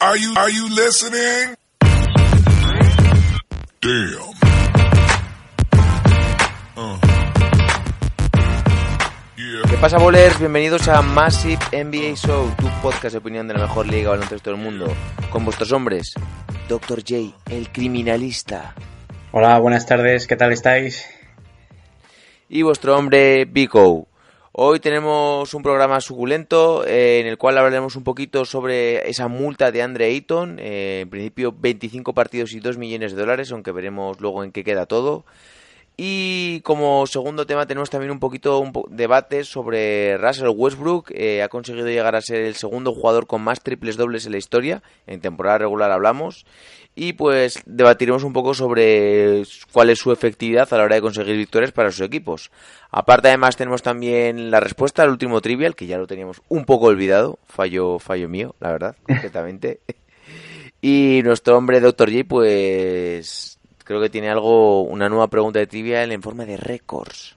Are you, are you listening? Damn. Uh. Yeah. ¿Qué pasa, bolers? Bienvenidos a Massive NBA Show, tu podcast de opinión de la mejor liga baloncesto del mundo. Con vuestros hombres, Dr. J, el criminalista, Hola, buenas tardes, ¿qué tal estáis? y vuestro hombre, Vico. Hoy tenemos un programa suculento eh, en el cual hablaremos un poquito sobre esa multa de Andre Ayton. eh, en principio, 25 partidos y 2 millones de dólares, aunque veremos luego en qué queda todo. Y como segundo tema tenemos también un poquito un po- debate sobre Russell Westbrook. eh, ha conseguido llegar a ser el segundo jugador con más triples dobles en la historia. En temporada regular hablamos. Y pues debatiremos un poco sobre cuál es su efectividad a la hora de conseguir victorias para sus equipos. Aparte además tenemos también la respuesta al último trivial, que ya lo teníamos un poco olvidado. Fallo, fallo mío, la verdad, completamente. Y nuestro hombre Dr. J, pues creo que tiene algo, una nueva pregunta de trivial en forma de récords.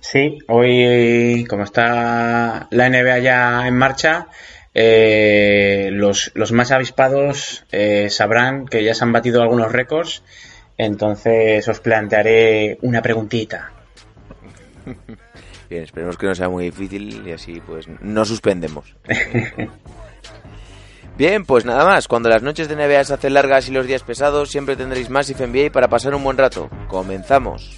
Sí, hoy, como está la NBA ya en marcha, eh, los, los más avispados eh, sabrán que ya se han batido algunos récords, entonces os plantearé una preguntita. Bien, esperemos que no sea muy difícil y así pues no suspendemos. Bien, pues nada más. Cuando las noches de NBA se hacen largas y los días pesados, siempre tendréis Massive NBA para pasar un buen rato. Comenzamos.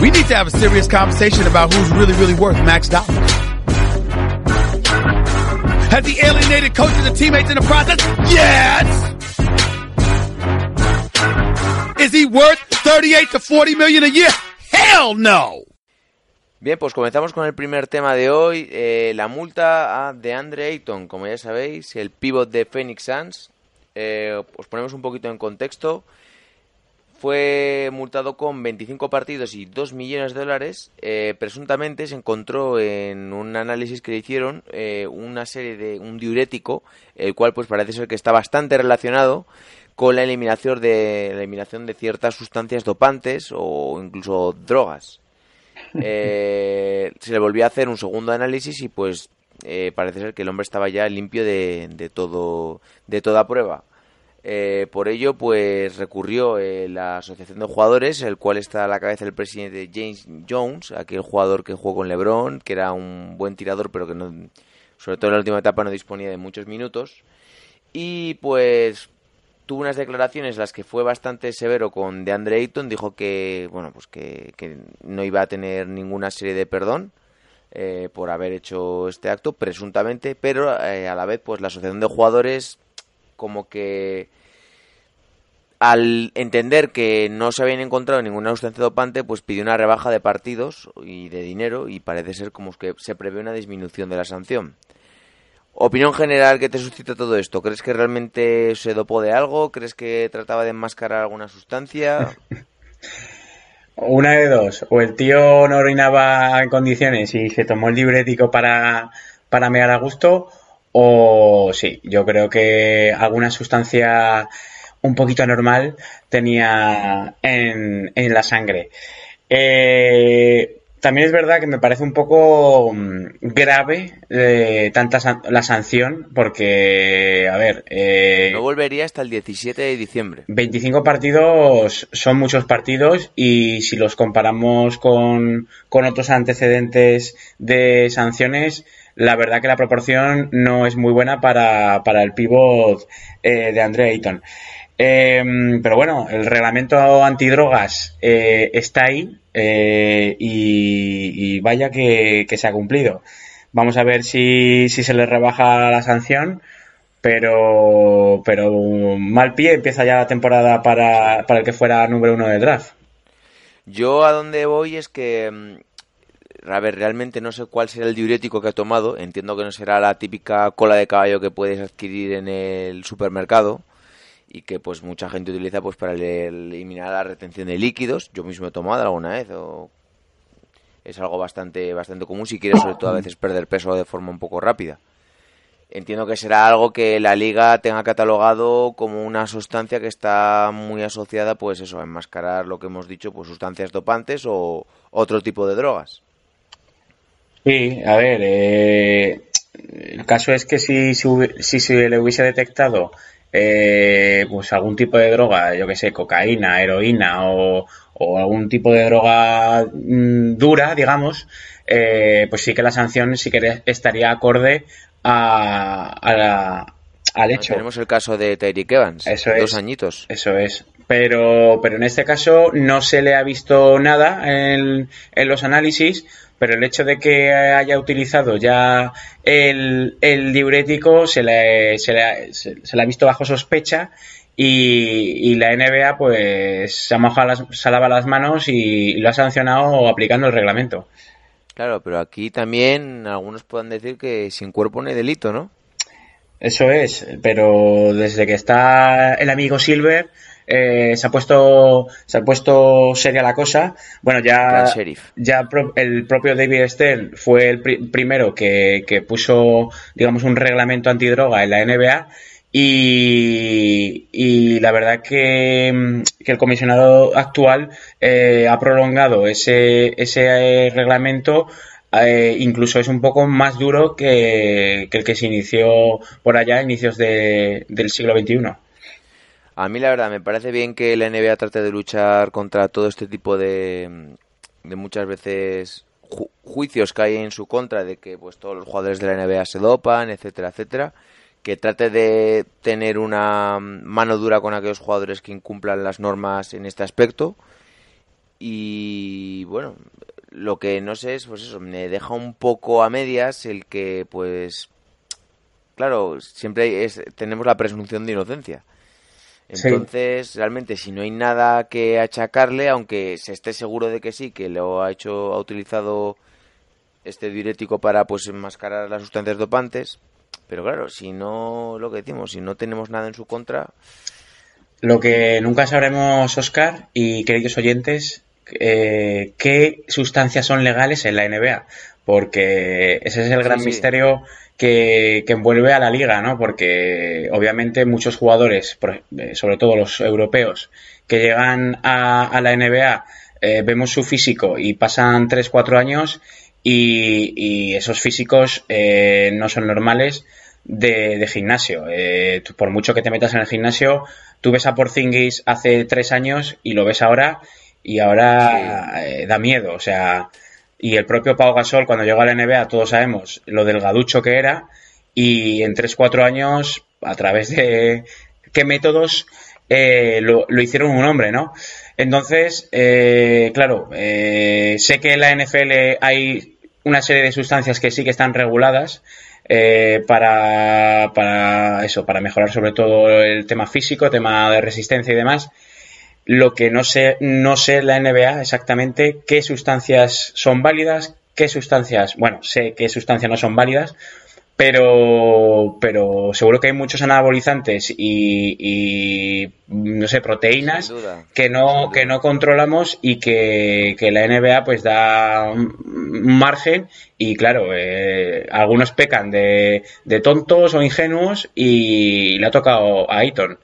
We need to have a serious conversation about who's really, really worth max dollars. Has he alienated coaches and teammates in the process? Yes! Is he worth 38 to 40 million a year? Hell no! Bien, pues comenzamos con el primer tema de hoy, eh, la multa a DeAndre Ayton, como ya sabéis, el pivot de Phoenix Suns. Eh, os ponemos un poquito en contexto. Fue multado con 25 partidos y 2 millones de dólares. Eh, presuntamente se encontró en un análisis que le hicieron eh, una serie de un diurético, el cual pues parece ser que está bastante relacionado con la eliminación de la eliminación de ciertas sustancias dopantes o incluso drogas. Eh, se le volvió a hacer un segundo análisis y pues eh, parece ser que el hombre estaba ya limpio de, todo de toda prueba. Eh, por ello, pues recurrió la asociación de jugadores, el cual está a la cabeza el presidente James Jones, aquel jugador que jugó con LeBron, que era un buen tirador, pero que no, sobre todo en la última etapa no disponía de muchos minutos. Y pues tuvo unas declaraciones las que fue bastante severo con DeAndre Ayton, dijo que bueno pues que, que no iba a tener ninguna serie de perdón eh, por haber hecho este acto presuntamente, pero eh, a la vez pues la asociación de jugadores como que al entender que no se habían encontrado ninguna sustancia dopante, pues pidió una rebaja de partidos y de dinero y parece ser como que se prevé una disminución de la sanción. Opinión general que te suscita todo esto. ¿Crees que realmente se dopó de algo? ¿Crees que trataba de enmascarar alguna sustancia? Una de dos, o el tío no orinaba en condiciones y se tomó el diurético para, para mear a gusto, o sí, yo creo que alguna sustancia un poquito anormal tenía en, en la sangre. Eh, también es verdad que me parece un poco mm, grave eh, tanta san- la sanción, porque, a ver, eh, No volvería hasta el 17 de diciembre. 25 partidos son muchos partidos y si los comparamos con, con otros antecedentes de sanciones, la verdad que la proporción no es muy buena para, para el pivot eh, de Andre Ayton. Eh, pero bueno, el reglamento antidrogas eh, está ahí eh, y, vaya que, se ha cumplido. Vamos a ver si, se le rebaja la sanción pero pero mal pie empieza ya la temporada para, para el que fuera número uno del draft. Yo a donde voy es que, mm, a ver, realmente no sé cuál será el diurético que ha tomado. Entiendo que no será la típica cola de caballo que puedes adquirir en el supermercado y que pues mucha gente utiliza pues para eliminar la retención de líquidos. Yo mismo he tomado alguna vez o es algo bastante bastante común si quieres sobre todo a veces perder peso de forma un poco rápida. Entiendo que será algo que la liga tenga catalogado como una sustancia que está muy asociada, pues eso, a enmascarar lo que hemos dicho, pues sustancias dopantes o otro tipo de drogas. Sí, a ver, eh, caso es que si, si, si se le hubiese detectado eh, pues algún tipo de droga, yo que sé, cocaína, heroína o, o algún tipo de droga mm, dura, digamos, eh, pues sí que la sanción sí que estaría acorde a, a la- al hecho. Tenemos el caso de Tyreek Evans, Eso dos es. añitos. Eso es. Pero, pero en este caso no se le ha visto nada en, en los análisis, pero el hecho de que haya utilizado ya el, el diurético se le, se, le, ha- se- se le ha visto bajo sospecha y, y la NBA pues se ha mojado las, se ha lavado las manos y, lo ha sancionado aplicando el reglamento. Claro, pero aquí también algunos pueden decir que sin cuerpo no hay delito, ¿no? Eso es, pero desde que está el amigo Silver eh, se ha puesto se ha puesto seria la cosa. Bueno, ya ya pro- el propio David Stern fue el pri- primero que, que puso digamos un reglamento antidroga en la NBA y, y la verdad que, que el comisionado actual eh, ha prolongado ese ese eh, reglamento eh, incluso es un poco más duro que, que el que se inició por allá a inicios de- del siglo XXI. A mí la verdad me parece bien que la NBA trate de luchar contra todo este tipo de, de muchas veces ju- juicios que hay en su contra de que pues todos los jugadores de la NBA se dopan, etcétera, etcétera, que trate de tener una mano dura con aquellos jugadores que incumplan las normas en este aspecto y bueno, lo que no sé es pues eso, me deja un poco a medias el que pues claro, siempre es, tenemos la presunción de inocencia. Sí. Entonces, realmente, si no hay nada que achacarle, aunque se esté seguro de que sí, que lo ha hecho, ha utilizado este diurético para pues enmascarar las sustancias dopantes, pero claro, si no, lo que decimos, si no tenemos nada en su contra, Lo que nunca sabremos, Oscar y queridos oyentes, eh, qué sustancias son legales en la NBA, porque ese es el Sí, gran sí. misterio que, que envuelve a la liga, ¿no? Porque obviamente muchos jugadores, eh, sobre todo los europeos, que llegan a, a la NBA, eh, vemos su físico y pasan 3-4 años y, y esos físicos eh, no son normales de, de gimnasio. Eh, tú, por mucho que te metas en el gimnasio, tú ves a Porzingis hace tres años y lo ves ahora y ahora da miedo. O sea, y el propio Pau Gasol cuando llegó a la NBA, todos sabemos lo delgaducho que era y en 3-4 años, a través de qué métodos eh, lo, lo hicieron un hombre, ¿no? Entonces, eh, claro, eh, sé que en la NFL hay una serie de sustancias que sí que están reguladas eh, para, para eso, para mejorar sobre todo el tema físico, tema de resistencia y demás. Lo que no sé, no sé la NBA exactamente qué sustancias son válidas, qué sustancias, bueno, sé qué sustancias no son válidas, pero, pero seguro que hay muchos anabolizantes y, y, no sé, proteínas duda, que no, que no controlamos y que, que la NBA pues da un margen y claro, eh, algunos pecan de, de tontos o ingenuos y le ha tocado a Ayton.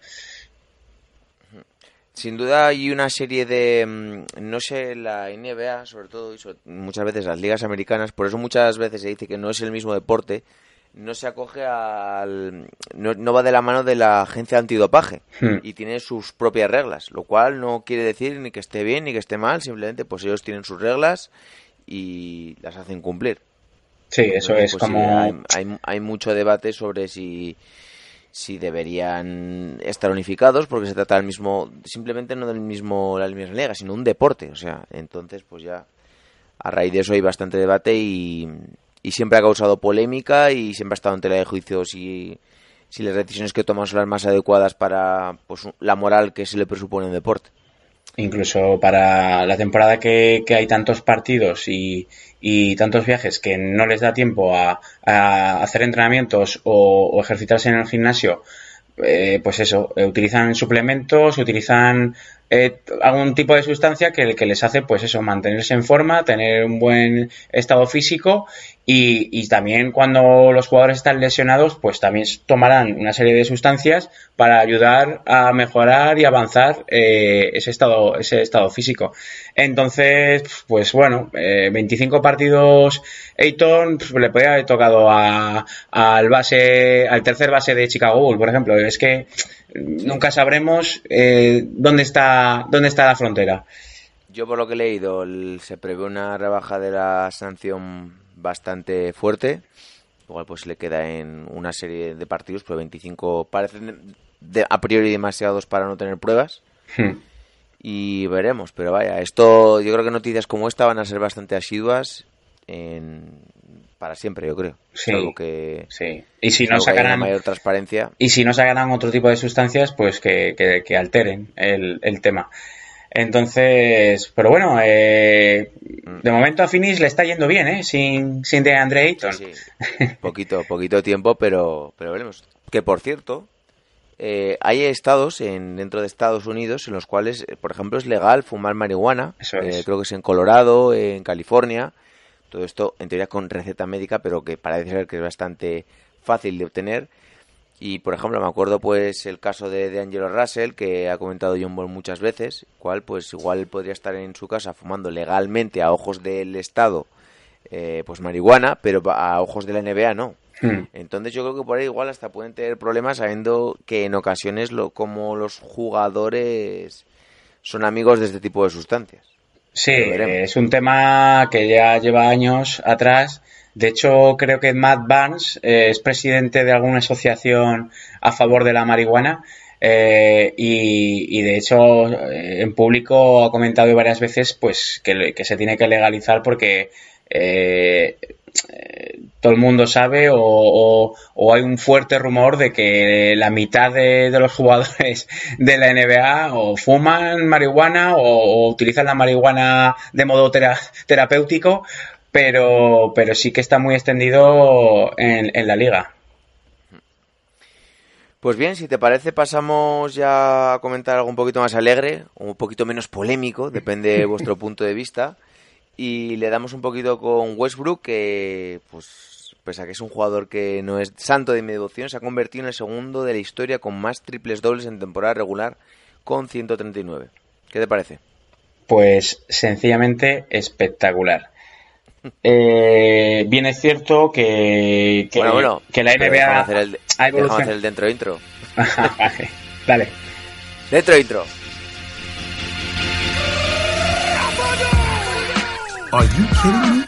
Sin duda hay una serie de, mm, no sé, la NBA, sobre todo, y sobre- muchas veces las ligas americanas, por eso muchas veces se dice que no es el mismo deporte, no se acoge al... no, no va de la mano de la agencia antidopaje Hmm. y tiene sus propias reglas, lo cual no quiere decir ni que esté bien ni que esté mal, simplemente pues ellos tienen sus reglas y las hacen cumplir. Sí, eso Entonces, es pues, sí, como... hay, hay, hay mucho debate sobre si, si deberían estar unificados, porque se trata del mismo, simplemente no del mismo, la misma liga, sino un deporte. O sea, entonces, pues ya, a raíz de eso hay bastante debate y, y siempre ha causado polémica y siempre ha estado en tela de juicio si, si las decisiones que toman son las más adecuadas para pues, la moral que se le presupone en deporte. Incluso para la temporada que, hay tantos partidos y, y tantos viajes que no les da tiempo a, a hacer entrenamientos o, o ejercitarse en el gimnasio, eh, pues eso, eh, utilizan suplementos, utilizan eh, algún tipo de sustancia que, que les hace, pues eso, mantenerse en forma, tener un buen estado físico Y, también cuando los jugadores están lesionados, pues también tomarán una serie de sustancias para ayudar a mejorar y avanzar eh, ese estado ese estado físico. Entonces, pues bueno, eh, 25 partidos Ayton pues, le podría haber tocado a, al base al tercer base de Chicago Bulls, por ejemplo. Es que nunca sabremos eh, dónde está dónde está la frontera. Yo por lo que he leído, se prevé una rebaja de la sanción bastante fuerte. Igual pues le queda en una serie de partidos, pero 25 parecen de, a priori demasiados para no tener pruebas. Hmm. Y veremos, pero vaya, esto yo creo que noticias como esta van a ser bastante asiduas en, para siempre, yo creo. Sí, Salvo que, sí. Y si no sacarán mayor transparencia. y si no sacarán otro tipo de sustancias, pues que, que- que alteren el, el tema. Entonces, pero bueno, eh, de momento a Finis le está yendo bien, ¿eh? Sin, sin de Andre Ayton. Sí, poquito, poquito tiempo, pero, pero veremos. Que por cierto, eh, hay estados en, dentro de Estados Unidos en los cuales, eh, por ejemplo, es legal fumar marihuana. Eso Eh, es. creo que es en Colorado, en California. Todo esto en teoría con receta médica, pero que parece ser que es bastante fácil de obtener. Y por ejemplo, me acuerdo pues el caso de, de Angelo Russell, que ha comentado John Ball muchas veces, cual pues igual podría estar en su casa fumando legalmente a ojos del Estado eh, pues marihuana, pero a ojos de la NBA no. Hmm. Entonces yo creo que por ahí igual hasta pueden tener problemas sabiendo que en ocasiones lo, como los jugadores son amigos de este tipo de sustancias. Sí, veremos. es un tema que ya lleva años atrás. De hecho, creo que Matt Barnes eh, es presidente de alguna asociación a favor de la marihuana eh, y, y, de hecho eh, en público ha comentado varias veces pues que, que se tiene que legalizar porque eh, eh, todo el mundo sabe o, o- o hay un fuerte rumor de que la mitad de, de los jugadores de la NBA o fuman marihuana o, o utilizan la marihuana de modo tera- terapéutico, pero, pero sí que está muy extendido en, en la liga. Pues bien, si te parece pasamos ya a comentar algo un poquito más alegre, un poquito menos polémico, depende de vuestro punto de vista. Y le damos un poquito con Westbrook, que pues pese a que es un jugador que no es santo de mi devoción, se ha convertido en el segundo de la historia con más triples dobles en temporada regular con 139. ¿Qué te parece? Pues sencillamente espectacular. Eh, bien es cierto que, que, bueno, bueno, que la NBA hacer el, ha déjame evolucionado. hacer el dentro intro. Vale, Dale. Dentro intro. Are you kidding me?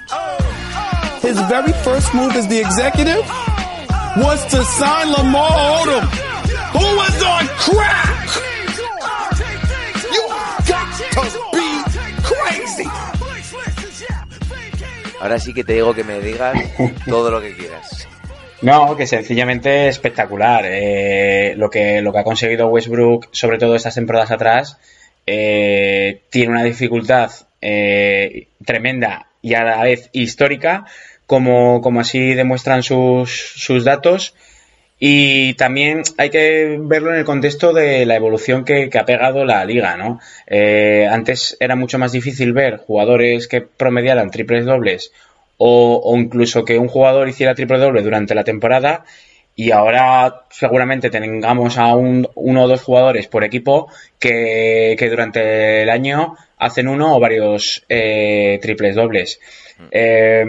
His very first move as the executive was to sign Lamar Odom, who was on crack. You got to be crazy. Ahora sí que te digo que me digas todo lo que quieras. No, que sencillamente espectacular. Eh, lo, que, lo que ha conseguido Westbrook, sobre todo estas temporadas atrás, eh, tiene una dificultad eh, tremenda y a la vez histórica, como, como así demuestran sus, sus datos. Y también hay que verlo en el contexto de la evolución que, ha pegado la liga, ¿no? Eh, antes era mucho más difícil ver jugadores que promediaran triples dobles o, o incluso que un jugador hiciera triple doble durante la temporada y ahora seguramente tengamos a un, uno o dos jugadores por equipo que, que durante el año hacen uno o varios eh, triples dobles. Eh,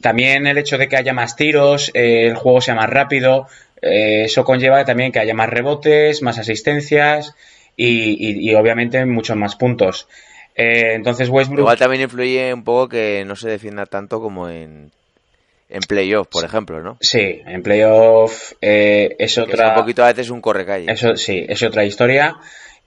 también el hecho de que haya más tiros, eh, el juego sea más rápido, eh, eso conlleva también que haya más rebotes, más asistencias y, y- y obviamente muchos más puntos. Eh, entonces Westbrook... Igual también influye un poco que no se defienda tanto como en, en playoff, por ejemplo, ¿no? Sí, en playoff eh, es Que es otra... un poquito a veces un correcalle. Eso sí, es otra historia.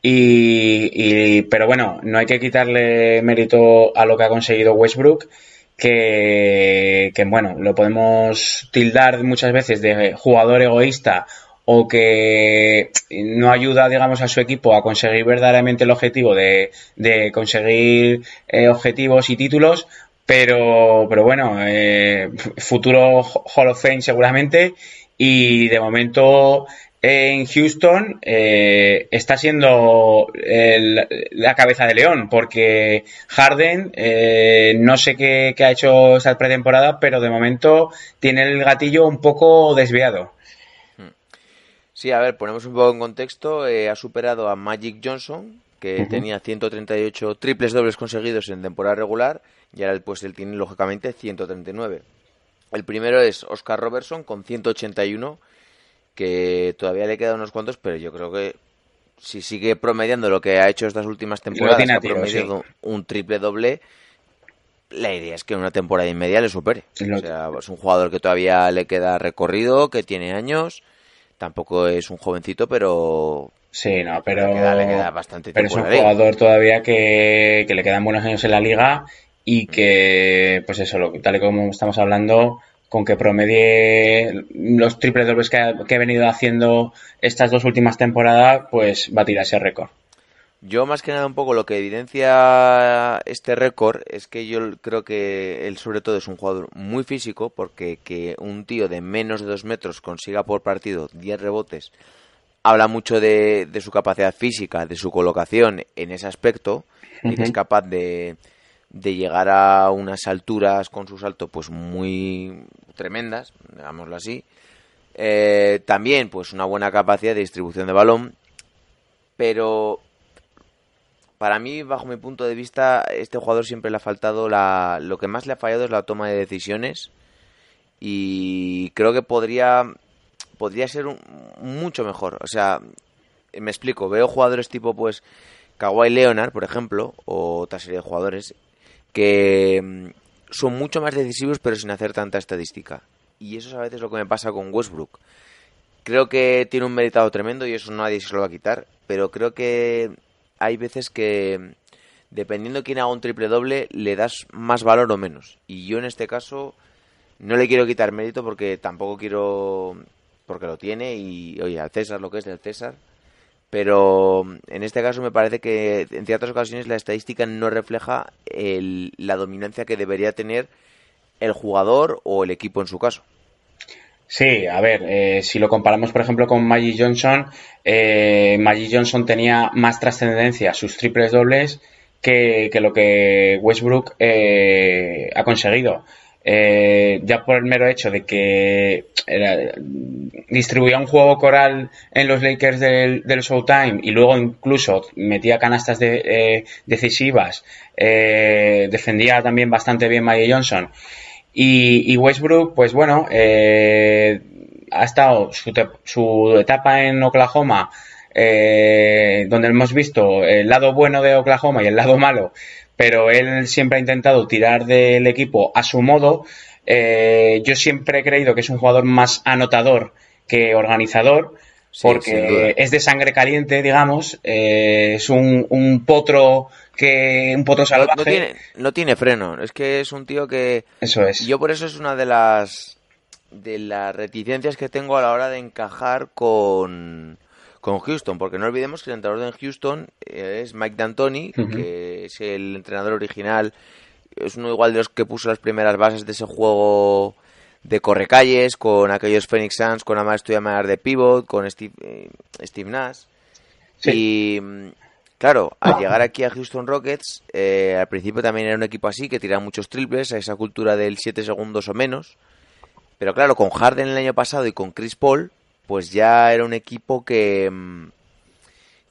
Y, y- pero bueno, no hay que quitarle mérito a lo que ha conseguido Westbrook, que, que bueno, lo podemos tildar muchas veces de jugador egoísta o que no ayuda, digamos, a su equipo a conseguir verdaderamente el objetivo de, de conseguir eh, objetivos y títulos, pero, pero bueno, eh, futuro Hall of Fame seguramente y de momento en Houston eh, está siendo el- la cabeza de león, porque Harden eh, no sé qué, qué ha hecho esta pretemporada, pero de momento tiene el gatillo un poco desviado. Sí, a ver, ponemos un poco en contexto. eh, ha superado a Magic Johnson, que Ujú. tenía 138 triples dobles conseguidos en temporada regular, y ahora pues él tiene lógicamente 139. El primero es Oscar Robertson con 181, que todavía le quedan unos cuantos, pero yo creo que si sigue promediando lo que ha hecho estas últimas temporadas, que ha promediado un triple doble, la idea es que en una temporada y media le supere. O sea, es un jugador que todavía le queda recorrido, que tiene años, tampoco es un jovencito, pero Sí, no, pero, Le queda- le queda bastante pero es tiempo un jugador todavía que, que le quedan buenos años en la liga y que, pues eso, lo, tal y como estamos hablando, con que promedie los triple dobles que ha, que ha venido haciendo estas dos últimas temporadas, pues va a tirar ese récord. Yo más que nada un poco lo que evidencia este récord es que yo creo que él sobre todo es un jugador muy físico porque que un tío de menos de dos metros consiga por partido 10 rebotes habla mucho de, de su capacidad física, de su colocación en ese aspecto y que es capaz de, de llegar a unas alturas con su salto pues muy tremendas, digámoslo así. Eh, también pues una buena capacidad de distribución de balón, pero para mí, bajo mi punto de vista, este jugador siempre le ha faltado la... Lo que más le ha fallado es la toma de decisiones y creo que podría podría ser mucho mejor. O sea, me explico, veo jugadores tipo pues Kawhi Leonard, por ejemplo, o otra serie de jugadores que son mucho más decisivos pero sin hacer tanta estadística. Y eso es a veces lo que me pasa con Westbrook. Creo que tiene un meritado tremendo y eso nadie se lo va a quitar, pero creo que hay veces que dependiendo de quién haga un triple doble le das más valor o menos. Y yo en este caso no le quiero quitar mérito porque tampoco quiero porque lo tiene y oye, al César lo que es del César. Pero en este caso me parece que en ciertas ocasiones la estadística no refleja el- la dominancia que debería tener el jugador o el equipo en su caso. Sí, a ver, eh, si lo comparamos, por ejemplo, con Magic Johnson, eh, Magic Johnson tenía más trascendencia sus triples dobles que, que lo que Westbrook eh, ha conseguido. Eh, ya por el mero hecho de que distribuía un juego coral en los Lakers del, del Showtime y luego incluso metía canastas de- eh, decisivas, eh, defendía también bastante bien Magic Johnson. Y, Westbrook, pues bueno, ha estado su, su etapa en Oklahoma, donde hemos visto el lado bueno de Oklahoma y el lado malo, pero él siempre ha intentado tirar del equipo a su modo. Eh, yo siempre he creído que es un jugador más anotador que organizador, Sí, porque es de sangre caliente, digamos, eh, es un, un potro que un potro No, salvaje. no tiene, no tiene freno, es que es un tío que Eso es. Yo por eso es una de las de las reticencias que tengo a la hora de encajar con, con Houston, porque no olvidemos que el entrenador de Houston eh, es Mike D'Antoni, que es el entrenador original, es uno igual de los que puso las primeras bases de ese juego de correcalles, con aquellos Phoenix Suns, con Amar de pivot, con Steve, eh, Steve Nash. Sí. Y mm, claro, al llegar aquí a Houston Rockets, eh, al principio también era un equipo así, que tiraba muchos triples, a esa cultura del 7 segundos o menos. Pero claro, con Harden el año pasado y con Chris Paul, pues ya era un equipo que, mm,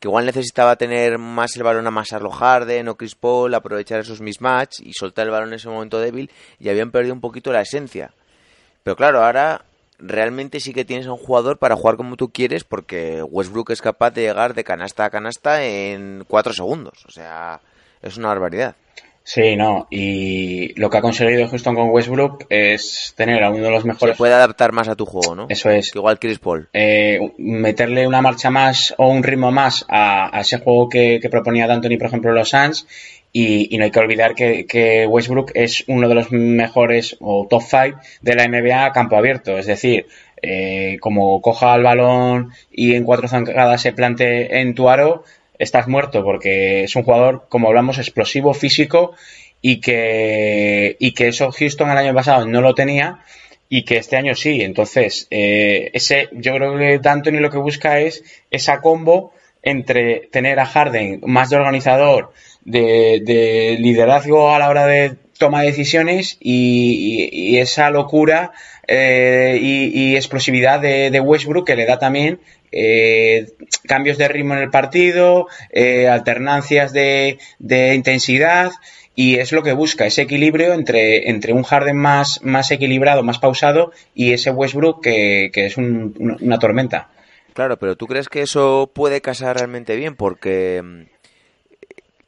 que igual necesitaba tener más el balón a amasarlo Harden o Chris Paul, aprovechar esos mismatch y soltar el balón en ese momento débil y habían perdido un poquito la esencia. Pero claro, ahora realmente sí que tienes a un jugador para jugar como tú quieres porque Westbrook es capaz de llegar de canasta a canasta en cuatro segundos. O sea, es una barbaridad. Sí, no, y lo que ha conseguido Houston con Westbrook es tener a uno de los Se mejores. puede adaptar más a tu juego, ¿no? Eso es. Que igual Chris Paul. eh, meterle una marcha más o un ritmo más a, a ese juego que, que proponía D'Antoni, por ejemplo, los Suns. Y, y no hay que olvidar que, que Westbrook es uno de los mejores o top 5 de la NBA a campo abierto. Es decir, eh, como coja el balón y en cuatro zancadas se plante en tu aro, estás muerto porque es un jugador, como hablamos, explosivo, físico y que, y que eso Houston el año pasado no lo tenía y que este año sí. Entonces, eh, ese, yo creo que D'Antoni lo que busca es esa combo entre tener a Harden más de organizador, de, liderazgo a la hora de toma de decisiones y, esa locura eh, y, explosividad de, Westbrook que le da también eh, cambios de ritmo en el partido, eh, alternancias de, intensidad y es lo que busca, ese equilibrio entre, entre un Harden más, más equilibrado, más pausado y ese Westbrook que, es una tormenta. Claro, pero ¿tú crees que eso puede casar realmente bien? Porque mm,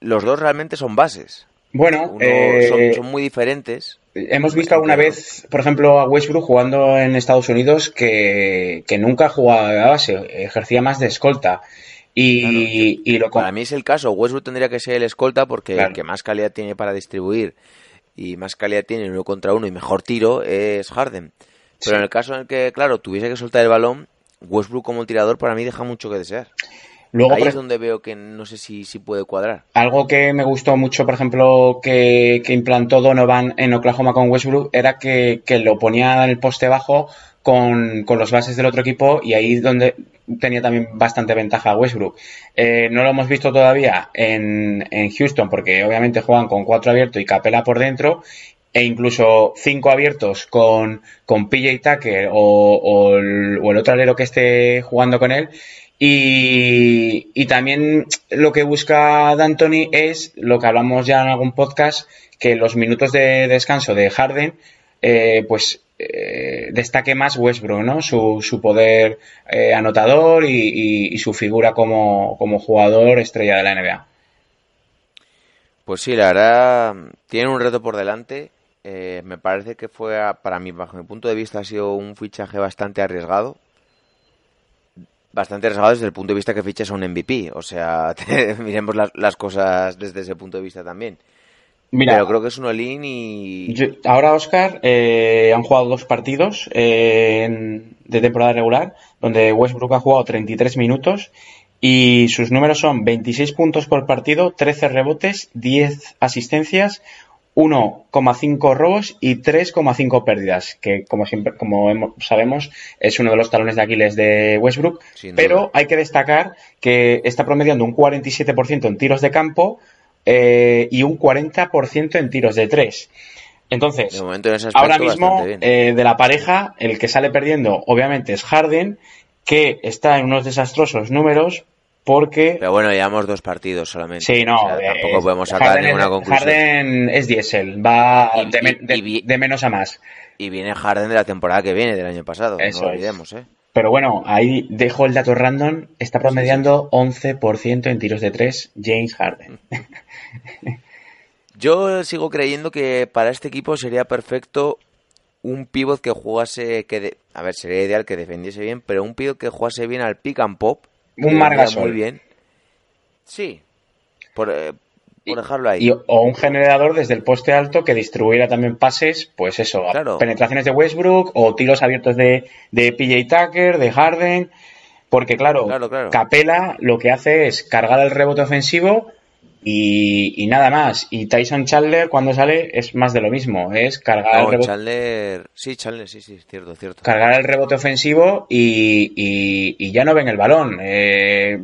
los dos realmente son bases. Bueno, eh, son, muy diferentes. Hemos visto alguna vez, por ejemplo, a Westbrook jugando en Estados Unidos que, nunca jugaba de base, ejercía más de escolta. Y, lo Para mí es el caso. Westbrook tendría que ser el escolta porque el que más calidad tiene para distribuir y más calidad tiene uno contra uno y mejor tiro es Harden. Pero en el caso en el que, claro, tuviese que soltar el balón, Westbrook como tirador para mí deja mucho que desear. Luego, Ahí es donde veo que no sé si, si puede cuadrar. Algo que me gustó mucho, por ejemplo, que, implantó Donovan en Oklahoma con Westbrook, era que, lo ponía en el poste bajo con, los bases del otro equipo y ahí donde tenía también bastante ventaja Westbrook. Eh, no lo hemos visto todavía en, en, Houston porque obviamente juegan con cuatro abiertos y Capela por dentro e incluso cinco abiertos con, con PJ Tucker o, el, o el otro alero que esté jugando con él y, también lo que busca D'Antoni es lo que hablamos ya en algún podcast, que los minutos de descanso de Harden, eh, pues eh, destaque más Westbrook, ¿no? Su, su poder eh, anotador y, su figura como, jugador estrella de la NBA. Pues sí, la verdad, tiene un reto por delante. me parece que fue, para mí, bajo mi punto de vista, ha sido un fichaje bastante arriesgado bastante arriesgado desde el punto de vista que fiches a un MVP. O sea, miremos las, cosas desde ese punto de vista también. Mira, Pero creo que es un all y... ahora, Oscar, eh, han jugado dos partidos eh, de temporada regular, donde Westbrook ha jugado 33 minutos y sus números son 26 puntos por partido, 13 rebotes, 10 asistencias, 1,5 robos y 3,5 pérdidas, que como siempre, como sabemos, es uno de los talones de Aquiles de Westbrook. Pero hay que destacar que está promediando un 47% en tiros de campo eh, y un 40% en tiros de 3. Entonces, ahora mismo eh, de la pareja, el que sale perdiendo obviamente es Harden, que está en unos desastrosos números, porque... Pero bueno, llevamos dos partidos solamente. Sí, no. tampoco podemos sacar ninguna conclusión. Harden es diésel, va de, menos a más. Y viene Harden de la temporada que viene, del año pasado, Eso no olvidemos, ¿eh? Pero bueno, ahí dejo el dato random, está promediando 11% en tiros de 3 James Harden. Yo sigo creyendo que para este equipo sería perfecto un pivot que jugase, que a ver, sería ideal que defendiese bien, pero un pivot que jugase bien al pick and pop, un Margasol. Muy bien. Sí. Por, eh, dejarlo ahí. o un generador desde el poste alto que distribuyera también pases, pues eso, penetraciones de Westbrook o tiros abiertos de, de PJ Tucker, de Harden. Porque claro, Capela lo que hace es cargar el rebote ofensivo y, nada más. Y Tyson Chandler cuando sale es más de lo mismo. Es cargar el rebote. Chandler... Sí, Chandler, sí, sí, cierto, cierto. Cargar el rebote ofensivo y, ya no ven el balón. Eh,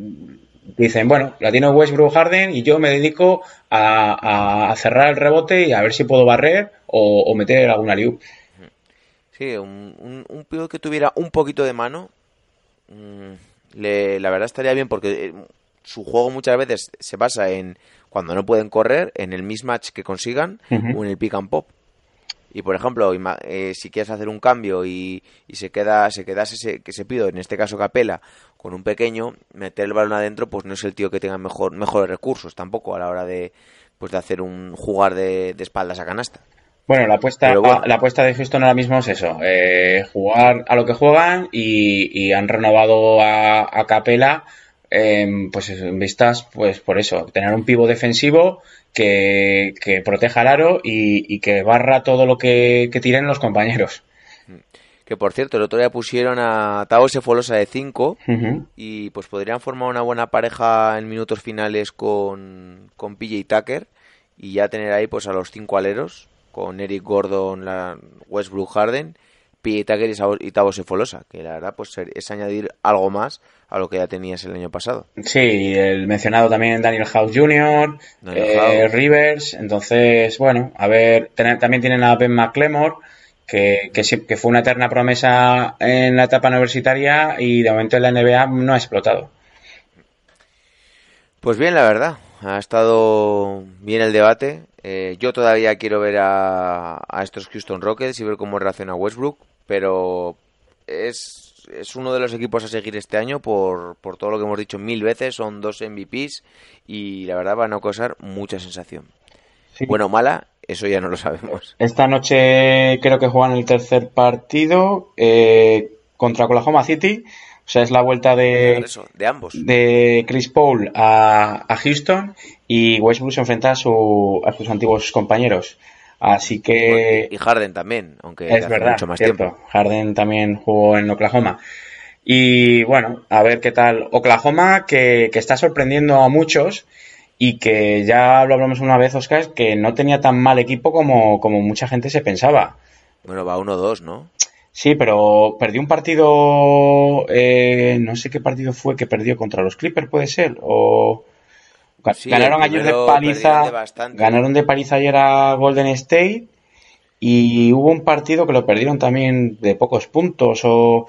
dicen, bueno, la tiene Westbrook Harden y yo me dedico a, cerrar el rebote y a ver si puedo barrer o, meter alguna liu. Sí, un, un, que tuviera un poquito de mano, mm, le, la verdad estaría bien porque eh, su juego muchas veces se basa en cuando no pueden correr, en el mismatch que consigan o en el pick and pop. Y por ejemplo, eh, si quieres hacer un cambio y, se queda se quedase ese, que se pido, en este caso Capela, con un pequeño, meter el balón adentro, pues no es el tío que tenga mejor, mejores recursos tampoco a la hora de, pues de hacer un jugar de, espaldas a canasta. Bueno, la apuesta, la apuesta de Houston ahora mismo es eso, eh, jugar a lo que juegan y, han renovado a, a Capela Em, pues en vistas, pues por eso, tener un pivo defensivo que, proteja el aro y, que barra todo lo que, tiren los compañeros. Que por cierto, el otro día pusieron a Tao Sefolosa de 5 y pues podrían formar una buena pareja en minutos finales con, con PJ Tucker y ya tener ahí pues a los cinco aleros con Eric Gordon, la Westbrook Harden PJ Tucker y Tavo Sefolosa, que la verdad pues es añadir algo más a lo que ya tenías el año pasado. Sí, el mencionado también Daniel House Jr., Daniel eh, House. Rivers. Entonces, bueno, a ver, ten- también tienen a Ben McClemore, que, que, que fue una eterna promesa en la etapa universitaria y de momento en la NBA no ha explotado. Pues bien, la verdad, ha estado bien el debate. Eh, yo todavía quiero ver a, a estos Houston Rockets y ver cómo reacciona Westbrook, pero es, es uno de los equipos a seguir este año por, por todo lo que hemos dicho mil veces. Son dos MVPs y la verdad van a causar mucha sensación. Sí. Bueno o mala, eso ya no lo sabemos. Esta noche creo que juegan el tercer partido eh, contra Oklahoma City. O sea, es la vuelta de, Eso, de ambos. de Chris Paul a, a Houston y Westbrook se enfrenta a, su, a sus antiguos compañeros. Así que Y Harden también, aunque es verdad, mucho más cierto. tiempo. Harden también jugó en Oklahoma. Y bueno, a ver qué tal. Oklahoma que, que está sorprendiendo a muchos y que ya lo hablamos una vez, Oscar, que no tenía tan mal equipo como, como mucha gente se pensaba. Bueno, va 1-2, ¿no? Sí, pero perdió un partido, eh, no sé qué partido fue que perdió contra los Clippers, puede ser, o Sí, ganaron ayer de paliza, ganaron de paliza ayer a Golden State y hubo un partido que lo perdieron también de pocos puntos o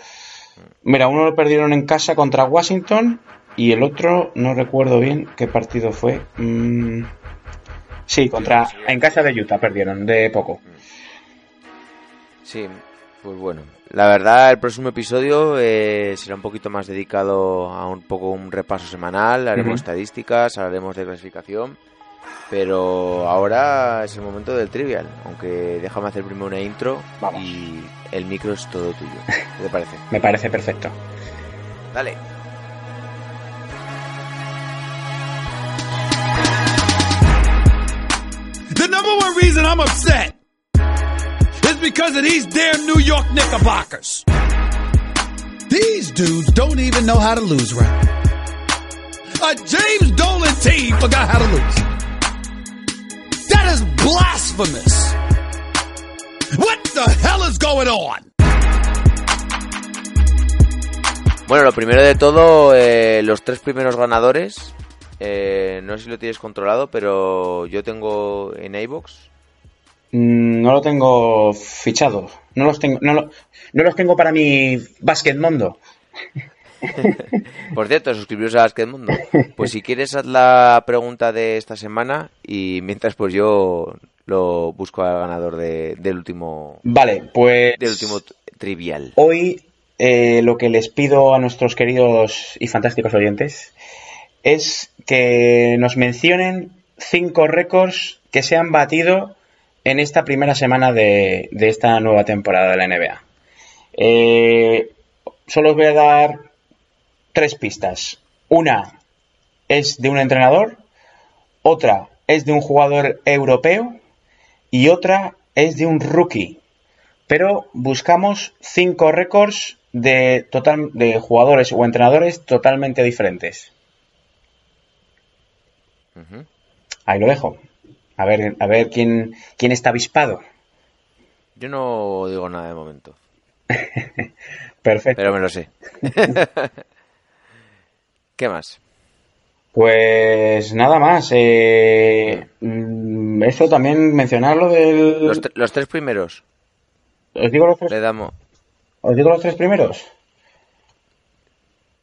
mira, uno lo perdieron en casa contra Washington y el otro no recuerdo bien qué partido fue. Mm, sí, contra en casa de Utah perdieron de poco. Sí, pues bueno. La verdad, el próximo episodio eh, será un poquito más dedicado a un poco un repaso semanal. Haremos estadísticas, hablaremos de clasificación. Pero ahora es el momento del trivial. Aunque déjame hacer primero una intro Vamos. y el micro es todo tuyo. ¿Qué te parece? Me parece perfecto. Dale. The number one reason I'm upset because of these damn New York Knickerbockers. These dudes don't even know how to lose right. A James Dolan team forgot how to lose. That is blasphemous. What the hell is going on? Bueno, lo primero de todo, eh, los tres primeros ganadores. eh, no sé si lo tienes controlado, pero yo tengo en iBox No lo tengo fichado. No los tengo, no, lo- no los tengo para mi Basket Mundo. Por cierto, suscribiros a Basket Mundo. Pues si quieres, haz la pregunta de esta semana y mientras pues yo lo busco al ganador de- del último Vale, pues del último trivial. hoy eh, lo que les pido a nuestros queridos y fantásticos oyentes es que nos mencionen cinco récords que se han batido en esta primera semana de, de esta nueva temporada de la NBA. Eh, solo os voy a dar tres pistas. Una es de un entrenador, otra es de un jugador europeo y otra es de un rookie. Pero buscamos cinco récords de, total, de jugadores o entrenadores totalmente diferentes. Ahí lo dejo. A ver, a ver quién, quién está avispado. Yo no digo nada de momento, Perfecto. pero me lo sé. ¿Qué más? Pues nada más. eh, mm, eso también mencionar lo del. Los, tre- los tres primeros ¿Os digo los tres, le damos. os digo los tres primeros?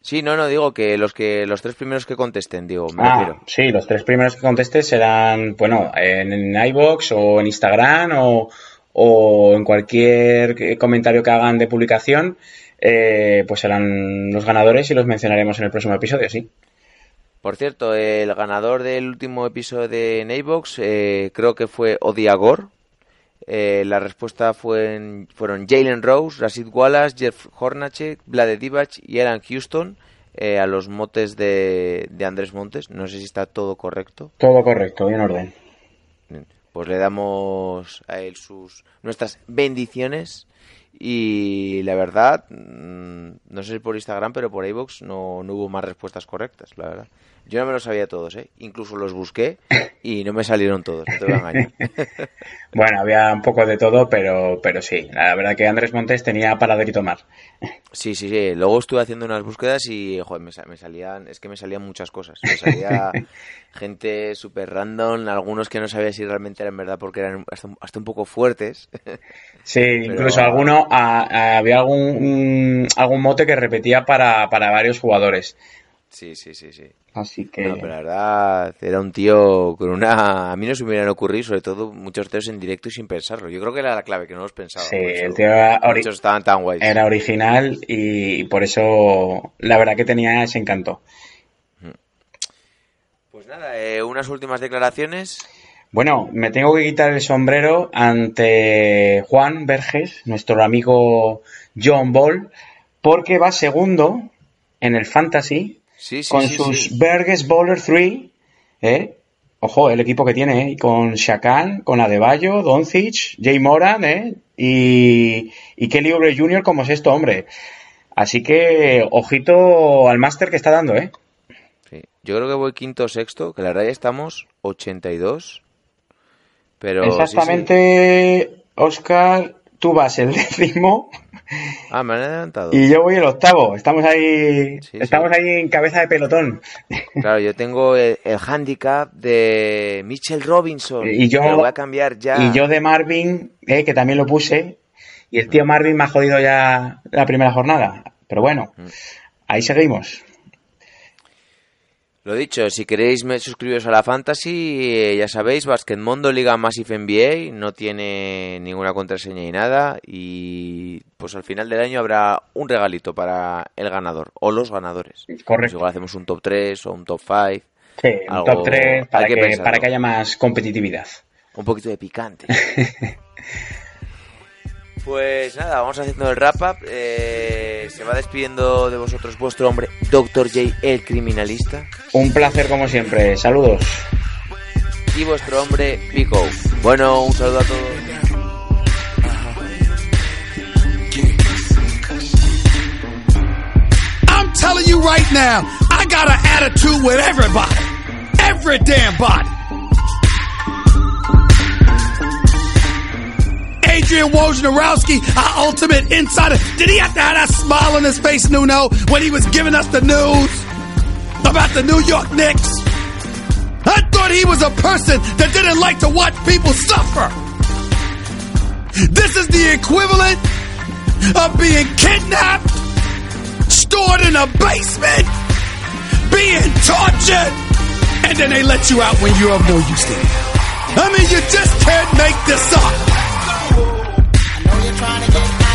Sí, no, no digo que los que los tres primeros que contesten, digo, me Ah, refiero. sí, los tres primeros que contestes serán, bueno, en, en iBox o en Instagram o, o en cualquier comentario que hagan de publicación, eh, pues serán los ganadores y los mencionaremos en el próximo episodio, sí. Por cierto, el ganador del último episodio de Neighbox eh, creo que fue Odiagor. Eh, la respuesta fue en- fueron Jalen Rose, Rashid Wallace, Jeff Hornacek, Vlade Divac y Alan Houston eh, a los motes de, de Andrés Montes. No sé si está todo correcto. Todo correcto, y en orden. Pues le damos a él sus nuestras bendiciones y la verdad mm, no sé si por Instagram, pero por iVoox no, no hubo más respuestas correctas, la verdad. Yo no me los sabía todos, ¿eh? Incluso los busqué y no me salieron todos, no te voy a engañar. Bueno, había un poco de todo, pero, pero sí, la verdad que Andrés Montes tenía para y tomar. Sí, sí, sí. Luego estuve haciendo unas búsquedas y, joder, me, me salían, es que me salían muchas cosas. Me salía gente súper random, algunos que no sabía si realmente eran verdad porque eran hasta, un- hasta un poco fuertes. Sí, incluso alguno, a- a- había algún, un- algún mote que repetía para, para varios jugadores. Sí, sí, sí, sí. Así que... No, pero la verdad, era un tío con una... A mí no se me hubieran ocurrido, sobre todo, muchos tíos en directo y sin pensarlo. Yo creo que era la clave, que no los pensaba. Sí, el tío era ori- Muchos estaban tan guays. Era original y por eso la verdad que tenía ese encanto. Pues nada, eh, unas últimas declaraciones. Bueno, me tengo que quitar el sombrero ante Juan Verges, nuestro amigo John Ball, porque va segundo en el Fantasy Sí, sí, con sí, sus sí. Verges Bowler 3, ¿eh? Ojo, el equipo que tiene, ¿eh? Con Shakan, con Adebayo, Doncic, Jay Moran, ¿eh? Y, y Kelly Oubre Jr. como sexto hombre. Así que, ojito al máster que está dando, ¿eh? Yo creo que voy quinto o sexto, que la verdad ya estamos 82. Pero. Exactamente, Oscar, tú vas el décimo Ah, me han adelantado. y yo voy el octavo. Estamos ahí, Sí, estamos sí. ahí en cabeza de pelotón. Claro, yo tengo el, el handicap de Mitchell Robinson. Y yo- lo voy a cambiar ya. Y yo de Marvin, eh, que también lo puse, y el tío Marvin me ha jodido ya la primera jornada. Pero bueno, Mm. ahí seguimos. Lo dicho, si queréis me- suscribiros a la Fantasy, eh, ya sabéis, Basketmondo Liga Massive NBA, no tiene ninguna contraseña ni nada y pues al final del año habrá un regalito para el ganador o los ganadores. Pues Correcto. igual hacemos un top 3 o un top 5, Sí, un Algo- top 3 para que que, para que haya más competitividad. un poquito de picante. Pues nada, vamos haciendo el wrap up. Eh, se va despidiendo de vosotros vuestro hombre, Dr. J, el criminalista. Un placer como siempre. Saludos. y vuestro hombre Pico. Bueno, un saludo a todos. I'm telling you right now, I got an attitude with everybody. Every damn body. Adrian Wojnarowski, our ultimate insider. Did he have to have that smile on his face, Nuno, when he was giving us the news about the New York Knicks? I thought he was a person that didn't like to watch people suffer. This is the equivalent of being kidnapped, stored in a basement, being tortured, and then they let you out when you're of no use to them. I mean, you just can't make this up. I know you're trying to get